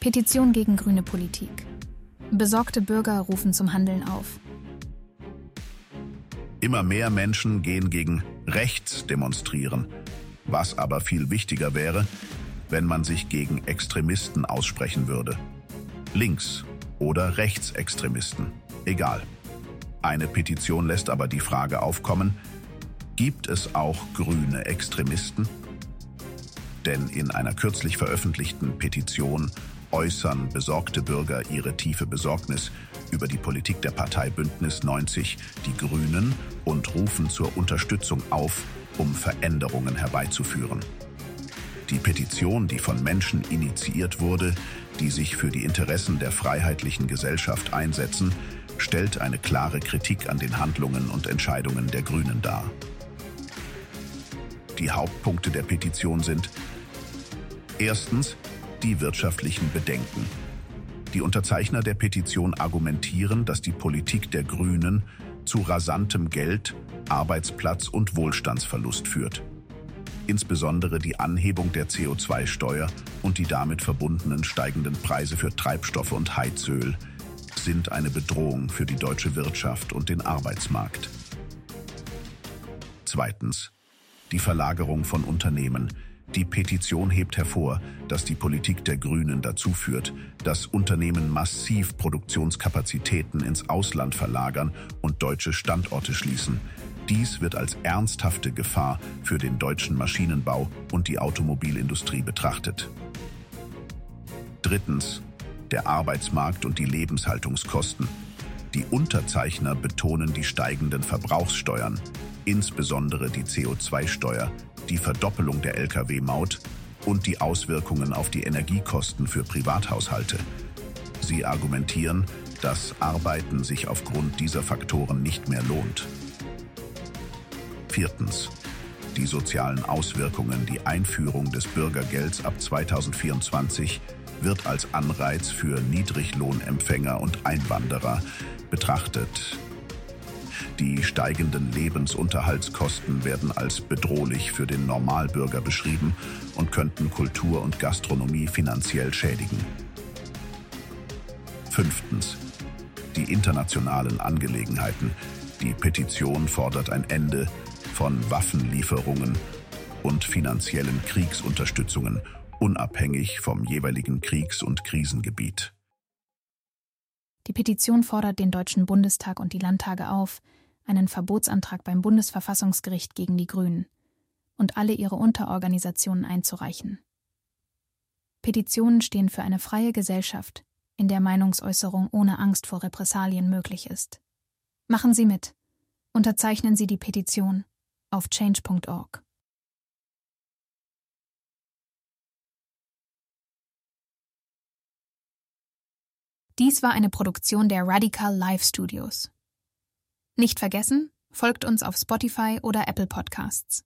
Petition gegen grüne Politik. Besorgte Bürger rufen zum Handeln auf. Immer mehr Menschen gehen gegen rechts demonstrieren. Was aber viel wichtiger wäre, wenn man sich gegen Extremisten aussprechen würde. Links- oder Rechtsextremisten. Egal. Eine Petition lässt aber die Frage aufkommen, gibt es auch grüne Extremisten? Denn in einer kürzlich veröffentlichten Petition äußern besorgte Bürger ihre tiefe Besorgnis über die Politik der Partei Bündnis 90, die Grünen, und rufen zur Unterstützung auf, um Veränderungen herbeizuführen. Die Petition, die von Menschen initiiert wurde, die sich für die Interessen der freiheitlichen Gesellschaft einsetzen, stellt eine klare Kritik an den Handlungen und Entscheidungen der Grünen dar. Die Hauptpunkte der Petition sind erstens die wirtschaftlichen Bedenken. Die Unterzeichner der Petition argumentieren, dass die Politik der Grünen zu rasantem Geld, Arbeitsplatz und Wohlstandsverlust führt. Insbesondere die Anhebung der CO2-Steuer und die damit verbundenen steigenden Preise für Treibstoffe und Heizöl sind eine Bedrohung für die deutsche Wirtschaft und den Arbeitsmarkt. Zweitens. Die Verlagerung von Unternehmen, die Petition hebt hervor, dass die Politik der Grünen dazu führt, dass Unternehmen massiv Produktionskapazitäten ins Ausland verlagern und deutsche Standorte schließen. Dies wird als ernsthafte Gefahr für den deutschen Maschinenbau und die Automobilindustrie betrachtet. Drittens. Der Arbeitsmarkt und die Lebenshaltungskosten. Die Unterzeichner betonen die steigenden Verbrauchssteuern, insbesondere die CO2-Steuer, die Verdoppelung der Lkw-Maut und die Auswirkungen auf die Energiekosten für Privathaushalte. Sie argumentieren, dass Arbeiten sich aufgrund dieser Faktoren nicht mehr lohnt. Viertens. Die sozialen Auswirkungen. Die Einführung des Bürgergelds ab 2024 wird als Anreiz für Niedriglohnempfänger und Einwanderer betrachtet. Die steigenden Lebensunterhaltskosten werden als bedrohlich für den Normalbürger beschrieben und könnten Kultur und Gastronomie finanziell schädigen. Fünftens. Die internationalen Angelegenheiten. Die Petition fordert ein Ende von Waffenlieferungen und finanziellen Kriegsunterstützungen, unabhängig vom jeweiligen Kriegs- und Krisengebiet. Die Petition fordert den Deutschen Bundestag und die Landtage auf, einen Verbotsantrag beim Bundesverfassungsgericht gegen die Grünen und alle ihre Unterorganisationen einzureichen. Petitionen stehen für eine freie Gesellschaft, in der Meinungsäußerung ohne Angst vor Repressalien möglich ist. Machen Sie mit. Unterzeichnen Sie die Petition auf change.org. Dies war eine Produktion der Radical Live Studios. Nicht vergessen, folgt uns auf Spotify oder Apple Podcasts.